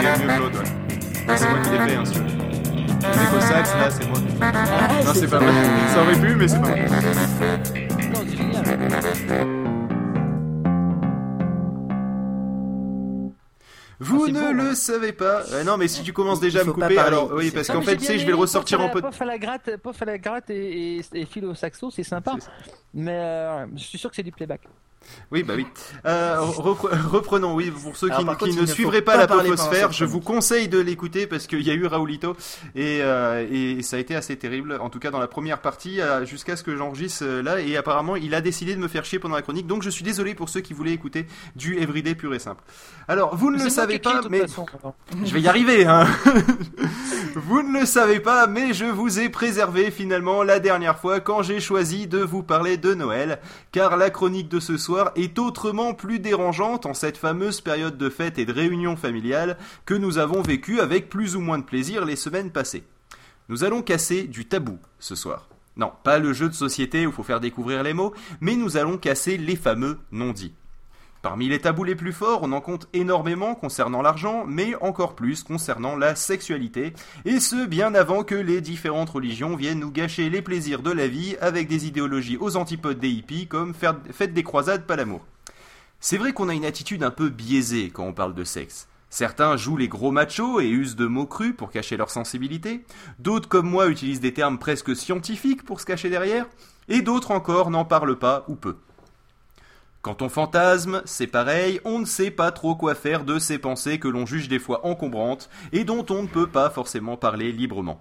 Il est mieux que l'autre. C'est moi qui l'ai fait, hein, celui-là. Le sax, là, c'est moi. Ah, non, c'est pas mal. Ça aurait pu, mais c'est pas mal. Le savez pas. Euh, non, mais si tu commences déjà à me couper, alors oui, parce Non, qu'en fait, tu sais, je vais le ressortir en peu. Pof à la gratte, pof à la gratte et, et, et fil au saxo, c'est sympa. Mais euh, je suis sûr que c'est du playback. Oui, bah oui. Euh, repre- reprenons, oui, pour ceux qui, Alors, par qui contre, ne suivraient pas, pas la Poposphère, je vous conseille de l'écouter parce qu'il y a eu Raoulito et, euh, et ça a été assez terrible, en tout cas dans la première partie, euh, jusqu'à ce que j'enregistre euh, là, et apparemment il a décidé de me faire chier pendant la chronique, donc je suis désolé pour ceux qui voulaient écouter du Everyday pur et simple. Alors, vous ne le savez pas, mais... façon. Je vais y arriver, hein. vous ne le savez pas, mais je vous ai préservé finalement la dernière fois quand j'ai choisi de vous parler de Noël, car la chronique de ce soir est autrement plus dérangeante en cette fameuse période de fête et de réunion familiale que nous avons vécue avec plus ou moins de plaisir les semaines passées. Nous allons casser du tabou ce soir. Non, pas le jeu de société où il faut faire découvrir les mots, mais nous allons casser les fameux non-dits. Parmi les tabous les plus forts, on en compte énormément concernant l'argent, mais encore plus concernant la sexualité, et ce bien avant que les différentes religions viennent nous gâcher les plaisirs de la vie avec des idéologies aux antipodes des hippies comme faites des croisades, pas l'amour. C'est vrai qu'on a une attitude un peu biaisée quand on parle de sexe. Certains jouent les gros machos et usent de mots crus pour cacher leur sensibilité, d'autres comme moi utilisent des termes presque scientifiques pour se cacher derrière, et d'autres encore n'en parlent pas ou peu. Quand on fantasme, c'est pareil, on ne sait pas trop quoi faire de ces pensées que l'on juge des fois encombrantes et dont on ne peut pas forcément parler librement.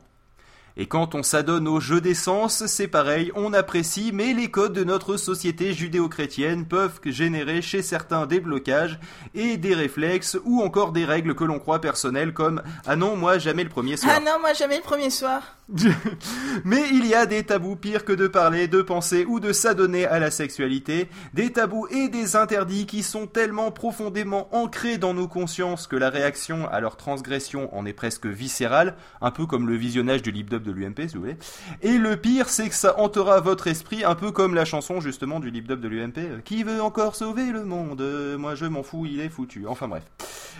Et quand on s'adonne au jeu des sens, c'est pareil, on apprécie, mais les codes de notre société judéo-chrétienne peuvent générer chez certains des blocages et des réflexes ou encore des règles que l'on croit personnelles comme Ah non, moi jamais le premier soir. Ah non, moi jamais le premier soir. Mais il y a des tabous pires que de parler, de penser ou de s'adonner à la sexualité, des tabous et des interdits qui sont tellement profondément ancrés dans nos consciences que la réaction à leur transgression en est presque viscérale, un peu comme le visionnage du lip-dub de l'UMP si vous voulez. Et le pire c'est que ça hantera votre esprit, un peu comme la chanson justement du lip-dub de l'UMP, euh, Qui veut encore sauver le monde? Euh, Moi je m'en fous, il est foutu. Enfin bref.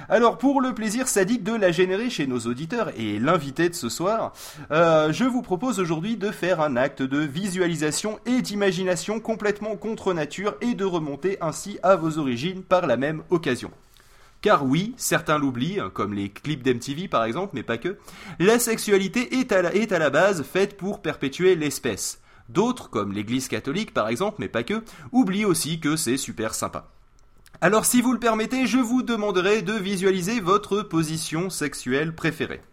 Alors pour le plaisir sadique de la générer chez nos auditeurs et l'invité de ce soir, euh, je vous propose aujourd'hui de faire un acte de visualisation et d'imagination complètement contre nature et de remonter ainsi à vos origines par la même occasion. Car oui, certains l'oublient, comme les clips d'MTV par exemple, mais pas que, la sexualité est à la, est à la base faite pour perpétuer l'espèce. D'autres, comme l'église catholique par exemple, mais pas que, oublient aussi que c'est super sympa. Alors si vous le permettez, je vous demanderai de visualiser votre position sexuelle préférée.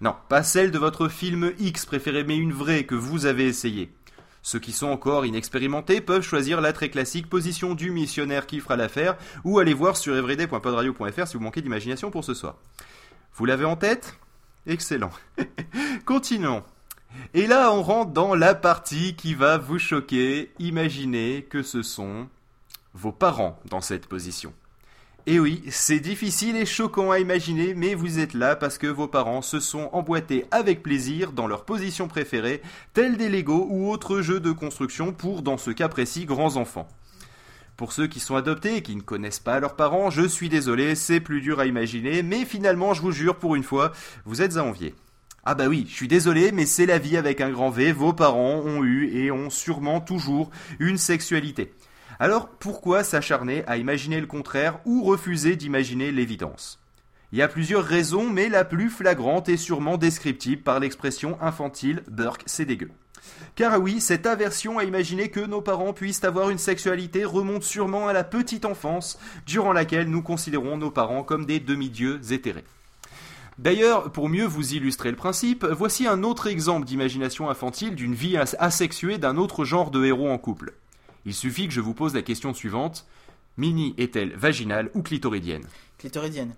Non, pas celle de votre film X préféré, mais une vraie que vous avez essayée. Ceux qui sont encore inexpérimentés peuvent choisir la très classique position du missionnaire qui fera l'affaire, ou aller voir sur everyday.podradio.fr si vous manquez d'imagination pour ce soir. Vous l'avez en tête? Excellent. Continuons. Et là, on rentre dans la partie qui va vous choquer. Imaginez que ce sont vos parents dans cette position. Et oui, c'est difficile et choquant à imaginer, mais vous êtes là parce que vos parents se sont emboîtés avec plaisir dans leur position préférée, tels des Lego ou autres jeux de construction pour, dans ce cas précis, grands enfants. Pour ceux qui sont adoptés et qui ne connaissent pas leurs parents, je suis désolé, c'est plus dur à imaginer, mais finalement, je vous jure, pour une fois, vous êtes à envier. Ah bah oui, je suis désolé, mais c'est la vie avec un grand V, vos parents ont eu et ont sûrement toujours une sexualité. Alors pourquoi s'acharner à imaginer le contraire ou refuser d'imaginer l'évidence? Il y a plusieurs raisons, mais la plus flagrante est sûrement descriptible par l'expression infantile Burke, c'est dégueu. Car oui, cette aversion à imaginer que nos parents puissent avoir une sexualité remonte sûrement à la petite enfance, durant laquelle nous considérons nos parents comme des demi-dieux éthérés. D'ailleurs, pour mieux vous illustrer le principe, voici un autre exemple d'imagination infantile d'une vie as- asexuée d'un autre genre de héros en couple. Il suffit que je vous pose la question suivante. Minnie est-elle vaginale ou clitoridienne Clitoridienne.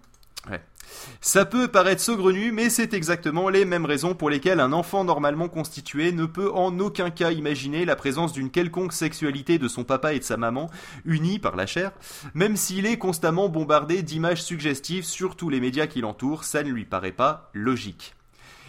Ça peut paraître saugrenu, mais c'est exactement les mêmes raisons pour lesquelles un enfant normalement constitué ne peut en aucun cas imaginer la présence d'une quelconque sexualité de son papa et de sa maman, unis par la chair, même s'il est constamment bombardé d'images suggestives sur tous les médias qui l'entourent, ça ne lui paraît pas logique.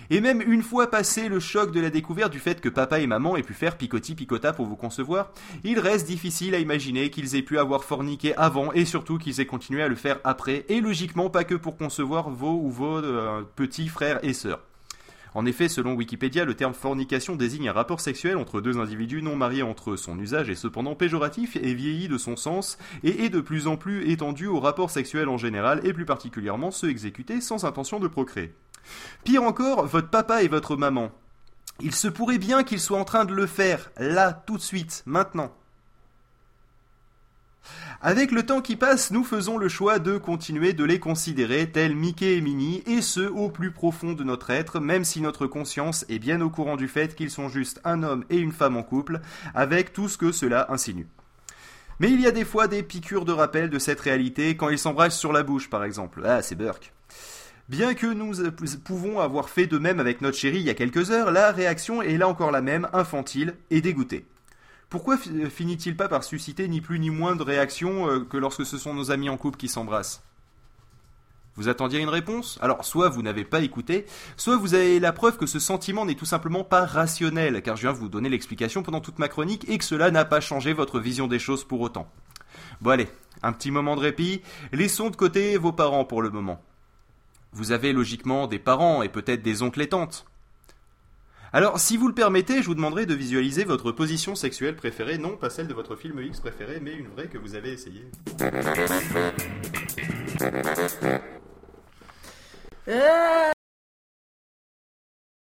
Et même une fois passé le choc de la découverte du fait que papa et maman aient pu faire picoti picota pour vous concevoir, il reste difficile à imaginer qu'ils aient pu avoir forniqué avant et surtout qu'ils aient continué à le faire après, et logiquement pas que pour concevoir vos ou vos euh, petits frères et sœurs. En effet, selon Wikipédia, le terme fornication désigne un rapport sexuel entre deux individus non mariés entre eux. Son usage est cependant péjoratif et vieilli de son sens et est de plus en plus étendu aux rapports sexuels en général et plus particulièrement ceux exécutés sans intention de procréer. Pire encore, votre papa et votre maman. Il se pourrait bien qu'ils soient en train de le faire, là, tout de suite, maintenant. Avec le temps qui passe, nous faisons le choix de continuer de les considérer tels Mickey et Minnie, et ce au plus profond de notre être, même si notre conscience est bien au courant du fait qu'ils sont juste un homme et une femme en couple, avec tout ce que cela insinue. Mais il y a des fois des piqûres de rappel de cette réalité quand ils s'embrassent sur la bouche, par exemple. Ah, c'est Burke. Bien que nous pouvons avoir fait de même avec notre chérie il y a quelques heures, la réaction est là encore la même, infantile et dégoûtée. Pourquoi finit-il pas par susciter ni plus ni moins de réactions euh, que lorsque ce sont nos amis en couple qui s'embrassent? Vous attendiez une réponse? Alors soit vous n'avez pas écouté, soit vous avez la preuve que ce sentiment n'est tout simplement pas rationnel, car je viens vous donner l'explication pendant toute ma chronique et que cela n'a pas changé votre vision des choses pour autant. Bon allez, un petit moment de répit, laissons de côté vos parents pour le moment. Vous avez logiquement des parents et peut-être des oncles et tantes. Alors, si vous le permettez, je vous demanderai de visualiser votre position sexuelle préférée, non pas celle de votre film X préféré, mais une vraie que vous avez essayée. Euh,